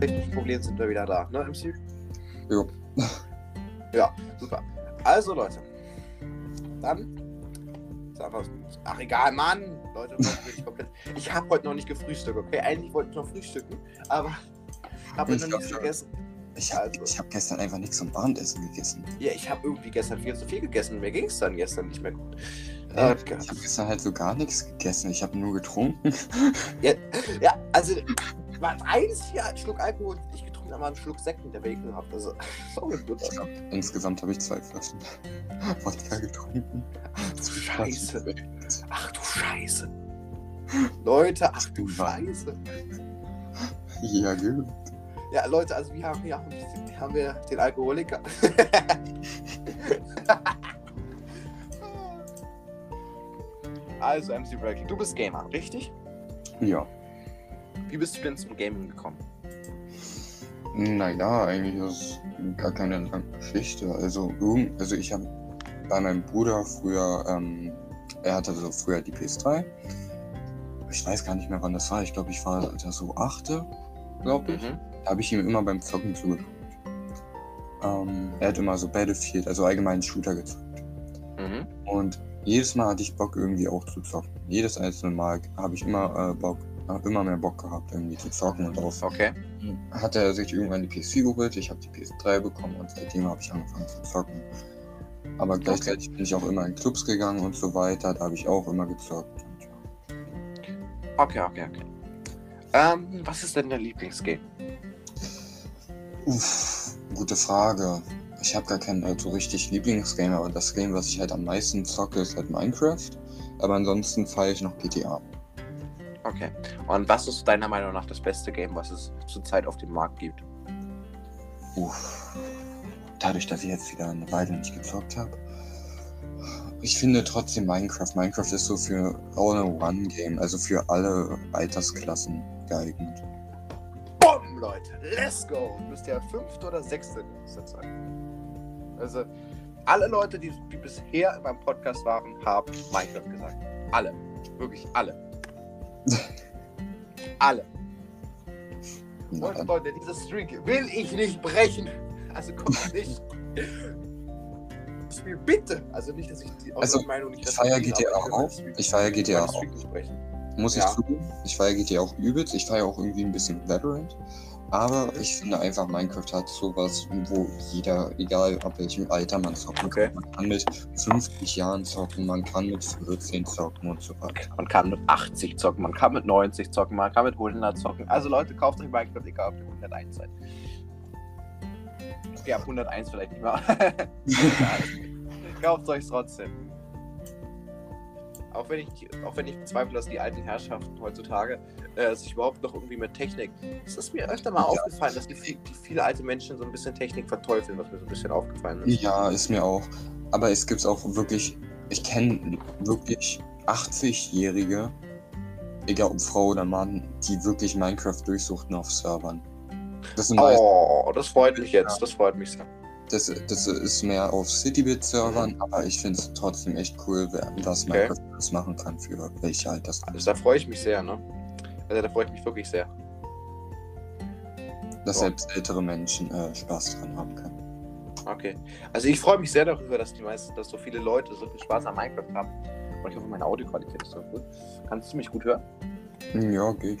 technischen Problemen sind wir wieder da, ne, MC? Jo. Ja, super. Also, Leute. Dann. Ist einfach, ach, egal, Mann. Leute, ich komplett. Ich habe heute noch nicht gefrühstückt, okay? Eigentlich wollte ich noch frühstücken, aber habe Ich noch nichts gegessen. Ich habe Also. hab gestern einfach nichts zum Abendessen gegessen. Ja, ich habe irgendwie gestern viel zu viel gegessen. Mir ging es dann gestern nicht mehr gut. Äh, Äh, ich habe gestern halt so gar nichts gegessen. Ich habe nur getrunken. Ja, also, war eins hier, ein Schluck Alkohol, den ich getrunken habe, einen Schluck Sekt Bacon gehabt. Also, so Ich gut. glaub, insgesamt habe ich zwei Flaschen Wodka getrunken. Ach du Scheiße. Ach du Scheiße. Leute, ach du. Scheiße. Ja, gut. Ja, Leute, also wir haben hier auch ein bisschen, haben wir den Alkoholiker. also, MC Breaking, du bist Gamer, richtig? Ja. Wie bist du denn zum Gaming gekommen? Naja, eigentlich ist es gar keine lange Geschichte. Also, also ich habe bei meinem Bruder früher, ähm, er hatte so früher die PS3. Ich weiß gar nicht mehr, wann das war. Ich glaube, ich war da so achte, glaube ich. Mhm. Da habe ich ihm immer beim Zocken zugeguckt. Ähm, er hat immer so Battlefield, also allgemein Shooter gezockt. Mhm. Und jedes Mal hatte ich Bock irgendwie auch zu zocken. Jedes einzelne Mal habe ich immer äh, Bock, immer mehr Bock gehabt irgendwie zu zocken und auch Okay. hat er sich irgendwann die PS4 geholt, ich habe die PS3 bekommen und seitdem habe ich angefangen zu zocken. Aber gleichzeitig bin ich auch immer in Clubs gegangen und so weiter, da habe ich auch immer gezockt. Okay, okay, okay. Ähm, was ist denn dein Lieblingsgame? Uff, gute Frage. Ich habe gar kein so richtig Lieblingsgame, aber das Game, was ich halt am meisten zocke, ist halt Minecraft. Aber ansonsten feiere ich noch GTA. Okay. Und was ist deiner Meinung nach das beste Game, was es zurzeit auf dem Markt gibt? Uff. Dadurch, dass ich jetzt wieder eine Weile nicht gezockt habe. Ich finde trotzdem Minecraft. Minecraft ist so für All-in-One-Game, also für alle Altersklassen geeignet. Bumm, Leute. Let's go. Du bist ja fünfte oder sechste in dieser Zeit. Also, alle Leute, die, die bisher in meinem Podcast waren, haben Minecraft gesagt. Alle. Wirklich alle. alle. Und. Leute, diese Streak will ich nicht brechen. Also kommt nicht. Spiel bitte. Also nicht, dass ich die Also, Meinung nicht Ich feiere GTA auch. Ich feiere GTA auch. Muss ich Ja. zugeben. Ich feiere GTA auch übelst. Ich feiere auch irgendwie ein bisschen Veteran. Aber ich finde einfach, Minecraft hat sowas, wo jeder, egal ab welchem Alter man zocken Okay. kann. Man kann mit 50 Jahren zocken, man kann mit 14 zocken und so weiter. Man kann mit 80 zocken, man kann mit 90 zocken, man kann mit 100 zocken. Also Leute, kauft euch Minecraft, egal ob ihr 101 seid. Okay, ab 101 vielleicht nicht mehr. kauft euch trotzdem. Auch wenn, ich, auch wenn ich bezweifle, dass die alten Herrschaften heutzutage äh, sich überhaupt noch irgendwie mit Technik. Es ist mir öfter mal Ja. aufgefallen, dass die, die viele alte Menschen so ein bisschen Technik verteufeln, was mir so ein bisschen aufgefallen ist. Ja, ist mir auch. Aber es gibt auch wirklich, ich kenne wirklich 80-Jährige, egal ob Frau oder Mann, die wirklich Minecraft durchsuchten auf Servern. Das, Oh, das freut mich jetzt. Das freut mich sehr. Das, das ist mehr auf Citybit-Servern, aber ich finde es trotzdem echt cool, was Okay. Minecraft alles machen kann für welche Altersgruppe. Also, da freue ich mich sehr, ne? Also, da freue ich mich wirklich sehr. Dass Ja. selbst ältere Menschen äh, Spaß dran haben können. Okay. Also ich freue mich sehr darüber, dass die meisten, dass so viele Leute so viel Spaß an Minecraft haben. Und ich hoffe, meine Audioqualität ist so gut. Kannst du mich gut hören? Ja, geht.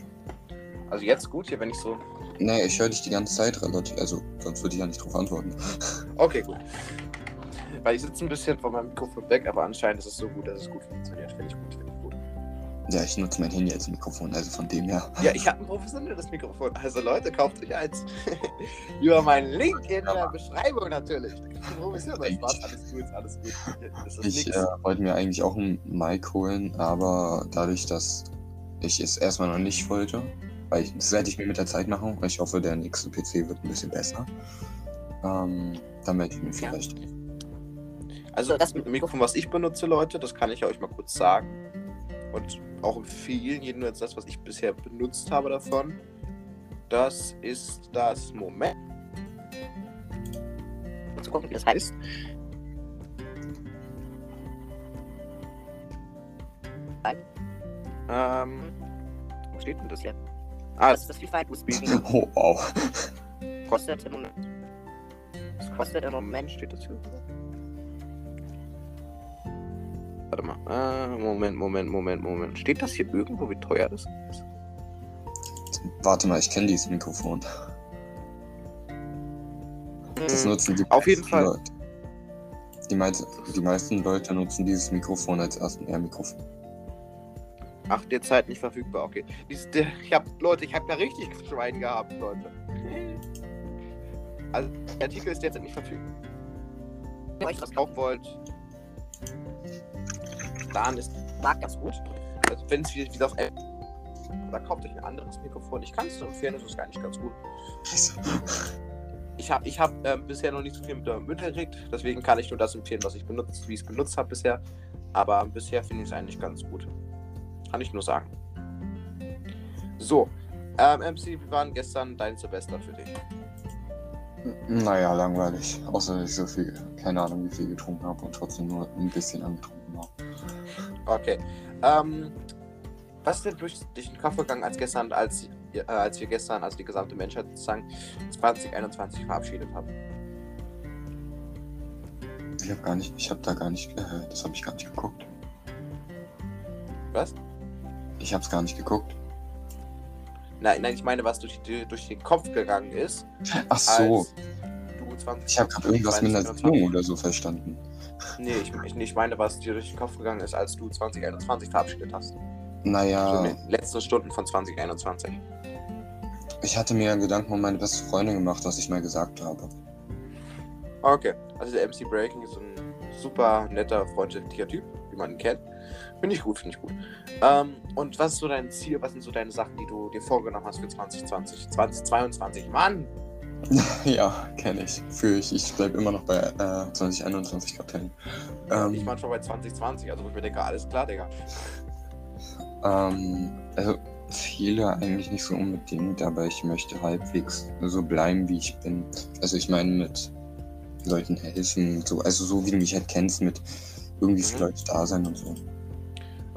Also jetzt gut hier, wenn ich so. Nee, ich höre dich die ganze Zeit relativ, also sonst würde ich ja nicht drauf antworten. Okay, gut. Weil ich sitze ein bisschen von meinem Mikrofon weg, aber anscheinend ist es so gut, dass es gut funktioniert. Finde ich gut, finde ich gut. Ja, ich nutze mein Handy als Mikrofon, also von dem her. Ja, ich habe ein professionelles Mikrofon. Also Leute, kauft euch eins. Über meinen Link in der Beschreibung natürlich. Professionell. Spaß, alles gut, alles gut. Ich äh, wollte mir eigentlich auch ein Mic holen, aber dadurch, dass ich es erstmal noch nicht wollte, weil ich, das werde ich mir mit der Zeit machen, weil ich hoffe, der nächste PC wird ein bisschen besser. Ähm, dann werde ich mir Ja. vielleicht. Also das Mikrofon, was ich benutze, Leute, das kann ich euch mal kurz sagen. Und auch empfehlen, jedenfalls das, was ich bisher benutzt habe davon. Das ist das Moment. Mal zu gucken, wie das heißt. Ähm, wo steht denn das jetzt? Ah, Das ist das FIFA USB. Oh, wow. Kostet im Moment. Das kostet im Moment. steht das hier? Warte mal. Äh, Moment, Moment, Moment, Moment. Steht das hier irgendwo, wie teuer das ist? Warte mal, ich kenne dieses Mikrofon. Das Hm, nutzen die Auf jeden meisten Fall. Leute. Die, meisten, die meisten Leute nutzen dieses Mikrofon als ersten Air-Mikrofon. Ach, derzeit nicht verfügbar, okay. Dies, der, ich hab, Leute, ich habe da richtig Schwein gehabt, Leute. Also, der Artikel ist derzeit nicht verfügbar. Wenn ihr euch das kaufen wollt, dann ist Mag ganz gut. Also wenn es wieder, wieder auf App oder kauft euch ein anderes Mikrofon. Ich kann es nur empfehlen, das ist eigentlich ganz gut. Ich habe ich hab, ähm, bisher noch nicht so viel mit der Mütter gekriegt, deswegen kann ich nur das empfehlen, was ich benutzt, wie ich es benutzt habe bisher. Aber bisher finde ich es eigentlich ganz gut. Kann ich nur sagen. So, ähm, MC, wie waren gestern dein Silvester für dich? Naja, langweilig. Außer dass ich so viel, keine Ahnung, wie viel getrunken habe und trotzdem nur ein bisschen angetrunken war. Okay. Ähm, was ist denn durch dich in den Kopf gegangen, als gestern, als, äh, als wir gestern, also die gesamte Menschheit sozusagen 2021 verabschiedet haben? Ich habe gar nicht, ich habe da gar nicht, äh, das habe ich gar nicht geguckt. Was? Ich habe es gar nicht geguckt. Nein, nein, ich meine, was durch, durch den Kopf gegangen ist. Ach so, Als du 20, ich habe gerade irgendwas mit einer 2021 Sendung oder so verstanden. Nee, ich, ich, ich meine, was dir durch den Kopf gegangen ist, als du 2021 verabschiedet hast. Naja, in den letzten Stunden von 2021. ich hatte mir Gedanken um meine beste Freundin gemacht, was ich mal gesagt habe. Okay, also der MC Breaking ist ein super netter, freundlicher Typ, wie man ihn kennt. Finde ich gut, finde ich gut. Ähm, und was ist so dein Ziel, was sind so deine Sachen, die du dir vorgenommen hast für 2020, 2022? Mann! ja, kenne ich. Fühle ich. Ich bleibe immer noch bei äh, 2021 Kapellen. Ähm, ich manchmal bei 2020, also wo ich mir denke, alles klar, Digga. Ähm, also Ziele eigentlich nicht so unbedingt, aber ich möchte halbwegs so bleiben, wie ich bin. Also ich meine mit Leuten helfen, so, also so wie du mich halt kennst, mit irgendwie für Mhm. Leute da sein und so.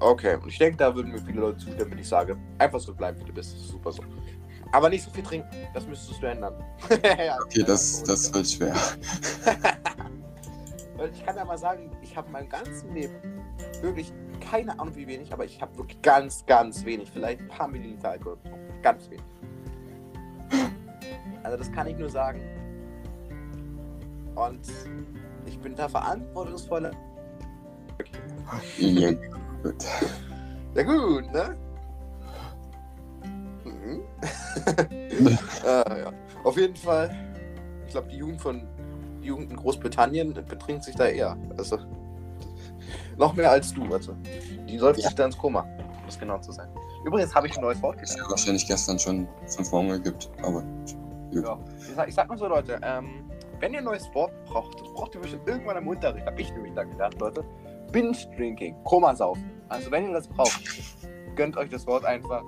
Okay, und ich denke, da würden mir viele Leute zustimmen, wenn ich sage, einfach so bleiben, wie du bist. Das ist super so. Aber nicht so viel trinken, das müsstest du ändern. ja, Okay, das, das wird schwer. Ich kann ja mal sagen, ich habe mein ganzes Leben wirklich keine Ahnung wie wenig, aber ich habe wirklich ganz, ganz wenig, vielleicht ein paar Milliliter Alkohol. Ganz wenig. Also das kann ich nur sagen. Und ich bin da verantwortungsvoller. Ja, gut. Ja gut, ne? Mhm. äh, ja. Auf jeden Fall, ich glaube, die Jugend von die Jugend in Großbritannien betrinkt sich da eher. Also noch mehr als du. Also die sollte Ja. sich da ins Koma, um es genau zu sein. Übrigens habe ich ein neues Wort gelernt. wahrscheinlich gestern schon fünf Hunger gibt, aber Ja. Ich, sag, ich sag mal so, Leute, ähm, wenn ihr ein neues Wort braucht, das braucht ihr bestimmt irgendwann im Unterricht. Hab ich nämlich da gelernt, Leute. Binge-Drinking, Komasaufen. Also wenn ihr das braucht, gönnt euch das Wort einfach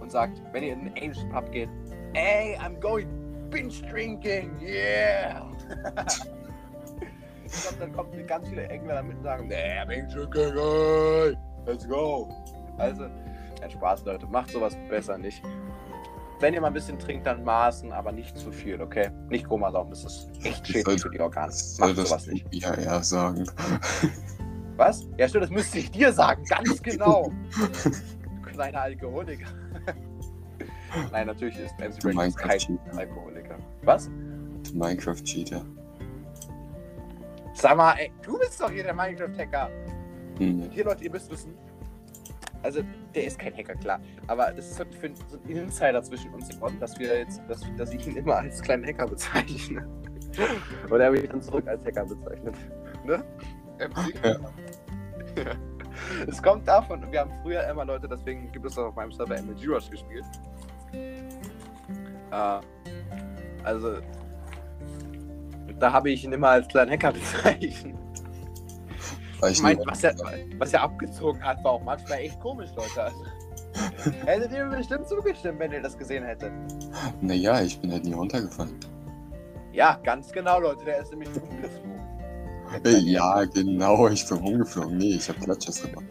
und sagt, wenn ihr in den englischen Pub geht, ey, I'm going Binge-Drinking, yeah! ich glaube, dann kommen ganz viele Engländer mit und sagen, nee, Binge-Drinking, ey, let's go! Also, kein Spaß, Leute, macht sowas besser nicht. Wenn ihr mal ein bisschen trinkt, dann maßen, aber nicht zu viel, okay? Nicht Komasaufen, das ist echt schädlich für die Organe. Macht das sowas nicht. ja eher sagen. Was? Ja, stimmt, das müsste ich dir sagen, ganz genau. du kleiner Alkoholiker. Nein, natürlich ist MC Brady kein Minecraft-Cheater. Alkoholiker. Was? Minecraft-Cheater. Sag mal, ey, du bist doch hier der Minecraft-Hacker. Hm. Hier, Leute, ihr müsst wissen. Also, der ist kein Hacker, klar. Aber das ist halt für so ein Insider zwischen uns geworden, dass wir jetzt, dass, dass ich ihn immer als kleinen Hacker bezeichne. Und er mich dann zurück als Hacker bezeichnet. Ne? MC? Ja. Es kommt davon, wir haben früher immer Leute, deswegen gibt es auch auf meinem Server MLG Rush gespielt. Äh, also, da habe ich ihn immer als kleinen Hacker bezeichnet. Ich meine, was er, was er abgezogen hat, war auch manchmal echt komisch, Leute. Also, hättet ihr mir bestimmt zugestimmt, wenn ihr das gesehen hättet. Naja, ich bin halt nie runtergefallen. Ja, ganz genau, Leute. Der ist nämlich umgeflogen. Ja, genau, ich bin rumgeflogen. Nee, ich habe Klatschers gemacht.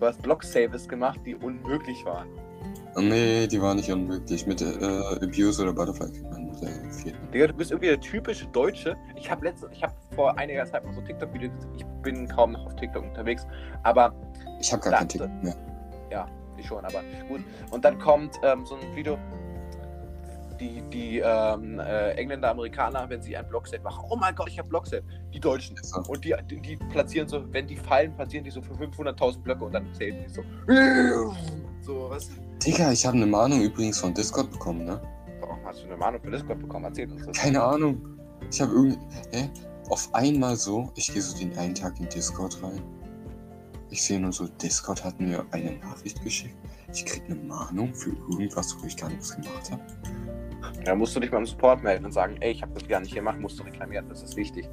Du hast Block-Saves gemacht, die unmöglich waren. Nee, die war nicht unmöglich. Mit äh, Abuse oder Butterfly kriegt man mit der vierten. Digga, du bist irgendwie der typische Deutsche. Ich habe letzte, ich habe vor einiger Zeit mal so TikTok-Videos gesehen. Ich bin kaum noch auf TikTok unterwegs, aber Ich habe gar kein Ticket mehr. ich schon, aber gut. Und dann kommt ähm, so ein Video, die, die ähm, äh, Engländer, Amerikaner, wenn sie ein Blockset machen, oh mein Gott, ich habe Blockset. Die Deutschen. So. Und die, die, die platzieren so, wenn die fallen, platzieren die so für 500.000 Blöcke und dann zählen die so. So, was? Digga, ich habe eine Mahnung übrigens von Discord bekommen, ne? Warum hast du eine Mahnung für Discord bekommen? Erzähl uns das. Keine Ahnung. Ich habe irgendwie. Hä? Auf einmal so, ich gehe so den einen Tag in Discord rein. Ich sehe nur so, Discord hat mir eine Nachricht geschickt. Ich krieg eine Mahnung für irgendwas, wo ich gar nichts gemacht habe. Da musst du dich beim Support melden und sagen, ey, ich habe das gar nicht gemacht, musst du reklamieren, das ist wichtig.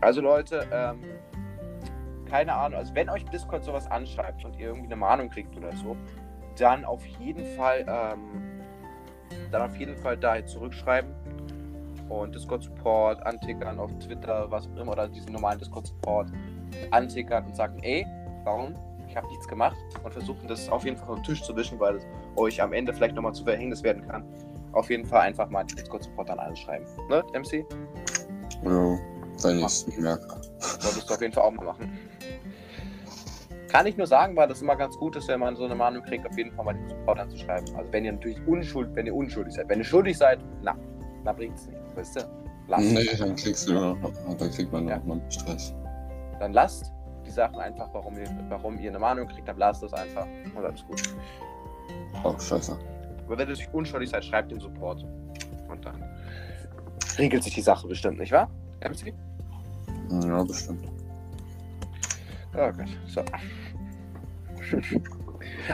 Also Leute, ähm, keine Ahnung, also wenn euch Discord sowas anschreibt und ihr irgendwie eine Mahnung kriegt oder so, dann auf jeden Fall, ähm, dann auf jeden Fall da zurückschreiben und Discord Support antickern auf Twitter, was auch immer, oder diesen normalen Discord Support antickern und sagen, ey, warum? Ich habe nichts gemacht und versuchen das auf jeden Fall vom Tisch zu wischen, weil es euch am Ende vielleicht nochmal zu Verhängnis werden kann. Auf jeden Fall einfach mal Discord Support dann anschreiben. Ne, MC? Ja, wenn ich es merke. Solltest du auf jeden Fall auch mal machen. Kann ich nur sagen, weil das immer ganz gut ist, wenn man so eine Mahnung kriegt, auf jeden Fall mal den Support anzuschreiben. Also wenn ihr natürlich unschuldig, wenn ihr unschuldig seid. Wenn ihr schuldig seid, na, na bringt's nicht. Weißt du? Lasst. Nee, dann kriegst du noch, dann kriegt man Ja. noch mal Stress. Dann lasst die Sachen einfach, warum ihr, warum ihr eine Mahnung kriegt, dann lasst es einfach. Und alles gut. Oh, scheiße. Aber wenn ihr natürlich unschuldig seid, schreibt den Support. Und dann regelt sich die Sache bestimmt, nicht wahr? MC? Ja, bestimmt. Oh Gott, so.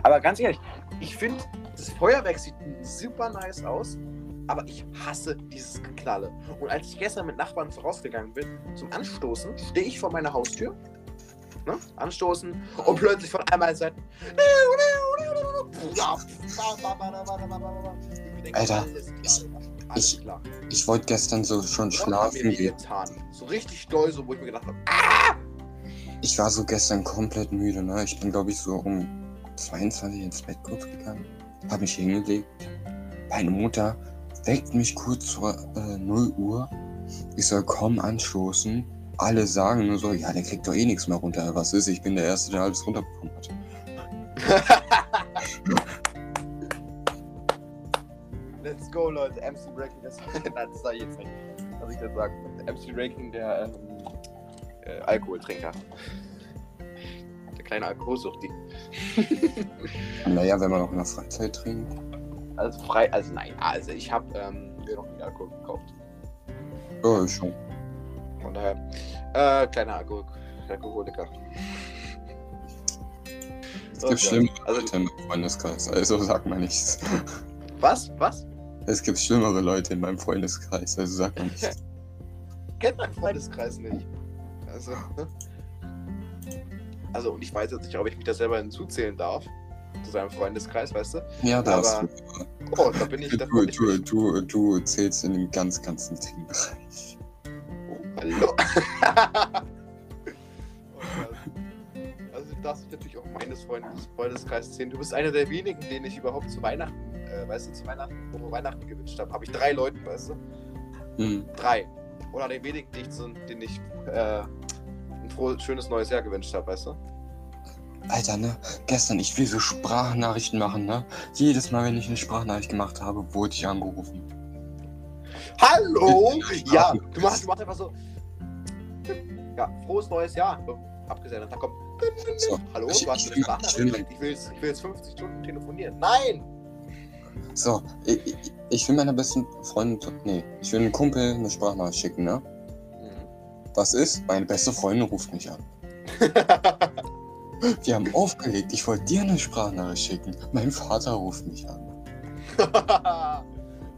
aber ganz ehrlich, ich finde, das Feuerwerk sieht super nice aus, aber ich hasse dieses Geknalle. Und als ich gestern mit Nachbarn vorausgegangen bin, zum Anstoßen, stehe ich vor meiner Haustür, ne, anstoßen, und plötzlich von einmal Seite. Alter, ich- ich-. Ich wollte gestern so schon schlafen gehen. So richtig doll, so wo ich mir gedacht habe, Ich war so gestern komplett müde, ne? Ich bin, glaube ich, so um 22 ins Bett kurz gegangen. Hab mich hingelegt. Meine Mutter weckt mich kurz vor äh, 0 Uhr. Ich soll komm anstoßen. Alle sagen nur so, ja, der kriegt doch eh nichts mehr runter. Was ist? Ich bin der Erste, der alles runterbekommen hat. Let's go, Leute. MC Breaking, das, Nein, das sag ich jetzt nicht. Was ich jetzt sagen. MC Breaking, der ähm, äh, Alkoholtrinker. Der kleine Alkoholsuchti. Naja, wenn man auch in der Freizeit trinkt. Also frei, also nein, also ich habe ähm, mir noch nie Alkohol gekauft. Ja, ich schon. Von daher, äh, kleiner Alkohol Alkoholiker. Es gibt Gott. schlimmere Also- Leute im Freundeskreis, also sag mal nichts. Was? Was? Es gibt schlimmere Leute in meinem Freundeskreis, also sag mal nichts. Kennt mein Freundeskreis nicht. Also? Also, und ich weiß jetzt nicht, ob ich mich da selber hinzuzählen darf. Zu seinem Freundeskreis, weißt du? Ja, da hast Aber. Oh, da bin ich Du, davon du, nicht du, du zählst in den ganz, ganz intimen Bereich. Oh, hallo. Also du darfst natürlich auch meines Freundes, Freundeskreises sehen. Du bist einer der wenigen, denen ich überhaupt zu Weihnachten, äh, weißt du, zu Weihnachten, wo Weihnachten gewünscht habe. Habe ich drei Leuten, weißt du? Hm. Drei. Oder der wenigen, die ich, denen ich äh, ein frohes, schönes neues Jahr gewünscht habe, weißt du? Alter, ne? Gestern, ich will so Sprachnachrichten machen, ne? Jedes Mal, wenn ich eine Sprachnachricht gemacht habe, wurde ich angerufen. Hallo! Ja, du machst, du machst einfach so. Ja, frohes neues Jahr. Abgesendet. Dann kommt. So, Hallo, ich- du hast eine Sprachnachricht. ich Ich ich will jetzt 50 Stunden telefonieren. Nein! So, ich, ich, will meiner besten Freundin, nee, ich will einem Kumpel eine Sprachnachricht schicken, ne? Was ist? Meine beste Freundin ruft mich an. Wir haben aufgelegt, ich wollte dir eine Sprachnachricht schicken. Mein Vater ruft mich an.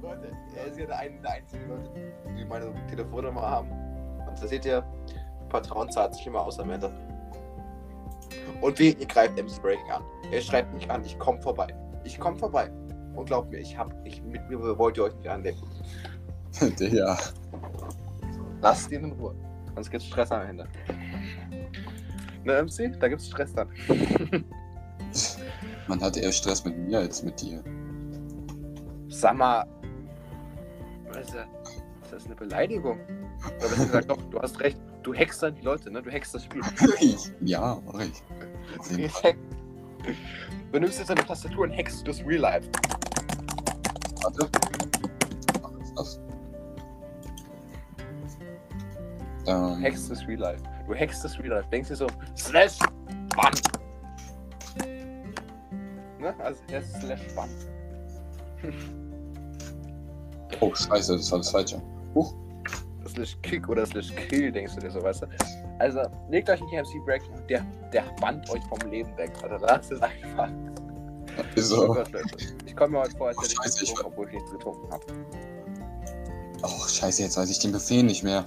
Leute, er ist ja der, ein, der einzige Leute, die meine Telefonnummer haben. Und da seht ihr, Vertrauen zahlt sich immer aus am Ende. Und wie, ihr greift MC Breaking an. Er schreibt mich an, ich komme vorbei. Ich komme vorbei. Und glaubt mir, ich hab, ich, mit mir wollt ihr euch nicht anlegen. ja. Lasst ihn in Ruhe. Sonst gibt's Stress am Ende. Ne, MC? Da gibt's Stress dann. Man hat eher Stress mit mir als mit dir. Sag mal. Was ist das? Ist das eine Beleidigung? Oder besser gesagt, doch, du hast recht. Du hackst dann die Leute, ne? Du hackst das Spiel. ja, mach ich. Du nimmst jetzt deine Tastatur und hackst das Real Life. Warte. Was ist das? Ähm, hackst das Real Life. Du hackst das Real Life. Denkst dir so, slash Bann. Ne? Also, ist slash Bann. oh, scheiße, das war das Falsche. Huch. slash Kick oder slash Kill, denkst du dir so, weißt du? Also, legt euch einen KFC Break, der, der bannt euch vom Leben weg. Also, das ist einfach. Oh Wieso? Leute. Ich komme mir heute vor, als Oh, hätte ich scheiße, nichts ich getrunken, obwohl ich nichts getrunken habe. Oh, scheiße, jetzt weiß ich den Befehl nicht mehr.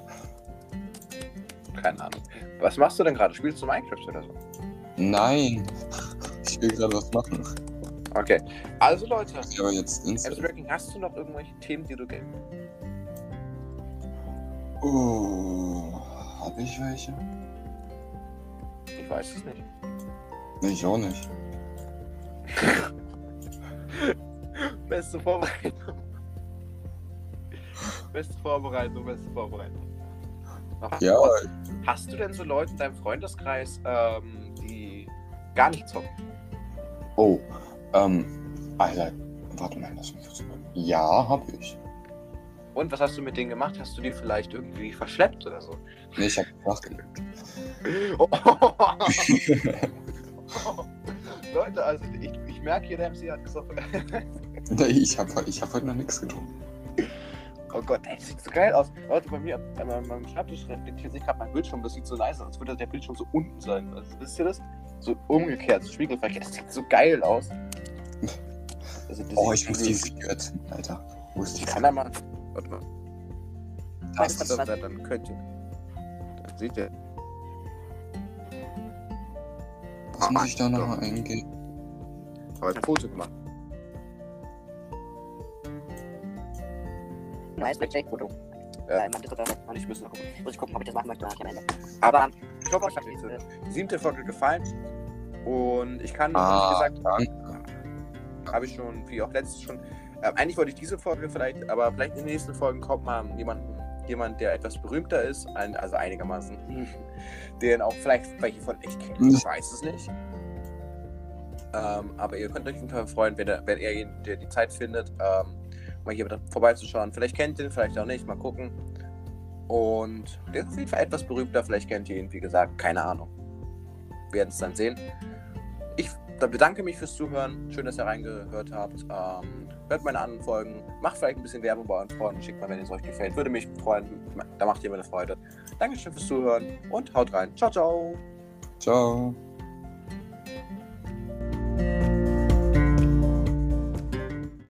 Keine Ahnung. Was machst du denn gerade? Spielst du Minecraft oder so? Nein. Ich will gerade was machen. Okay. Also, Leute, Ich aber jetzt. Breaking, hast du noch irgendwelche Themen, die du gibst? Oh, hab ich welche? Ich weiß es nicht. Ich auch nicht. Beste Vorbereitung. beste Vorbereitung, beste Vorbereitung. Noch Ja. Hast du denn so Leute in deinem Freundeskreis, ähm, die gar nicht zocken? oh, ähm, Alter, warte mal, lass mich kurz überlegen. Ja, hab ich. Und was hast du mit denen gemacht? Hast du die vielleicht irgendwie verschleppt oder so? Nee, ich hab nachgelegt. Oh. Leute, also ich, ich merke hier, der MC hat gesoffen. nee, ich hab, ich hab heute noch nichts getrunken. Oh Gott, ey, das sieht so geil aus. Leute, bei mir, an meinem Schreibtisch reflektiert sich gerade mein Bildschirm. Das sieht so nice aus, als würde der Bildschirm so unten sein. Also, wisst ihr das? So umgekehrt, so spiegelverkehrt. Das sieht so geil aus. Also, Oh, ich muss die Figur erzählen, Alter. Wo ist die Ich kann da mal. Warte mal. Das Das, ist, dann könnt ihr. Dann seht ihr. Was muss ich da nochmal eingeben? Aber ein Foto gemacht. Nice, Blackjack. Foto. Ja, Ja. ich mach das total. Und ich muss noch gucken. Muss ich gucken, ob ich das machen möchte, dann am Ende. Aber ich hoffe, euch hat die siebte Folge gefallen. Und ich kann, Ah, wie gesagt, habe ich schon, wie auch letztes schon. Ähm, eigentlich wollte ich diese Folge vielleicht, aber vielleicht in den nächsten Folgen kommt mal jemand, jemand der etwas berühmter ist, ein, also einigermaßen, den auch vielleicht welche von euch kennen. Ich weiß es nicht. Ähm, aber ihr könnt euch auf jeden Fall freuen, wenn, er, wenn ihn, der die Zeit findet, ähm, mal hier vorbeizuschauen. Vielleicht kennt ihr ihn, vielleicht auch nicht, mal gucken. Und der ist auf jeden Fall etwas berühmter, vielleicht kennt ihr ihn, wie gesagt, keine Ahnung. Wir werden es dann sehen. Ich bedanke mich fürs Zuhören. Schön, dass ihr reingehört habt. Ähm, hört meine anderen Folgen, macht vielleicht ein bisschen Werbung bei euren Freunden, schickt mal, wenn es euch gefällt. Würde mich freuen, da macht ihr mir eine Freude. Dankeschön fürs Zuhören und haut rein. Ciao, ciao. Ciao.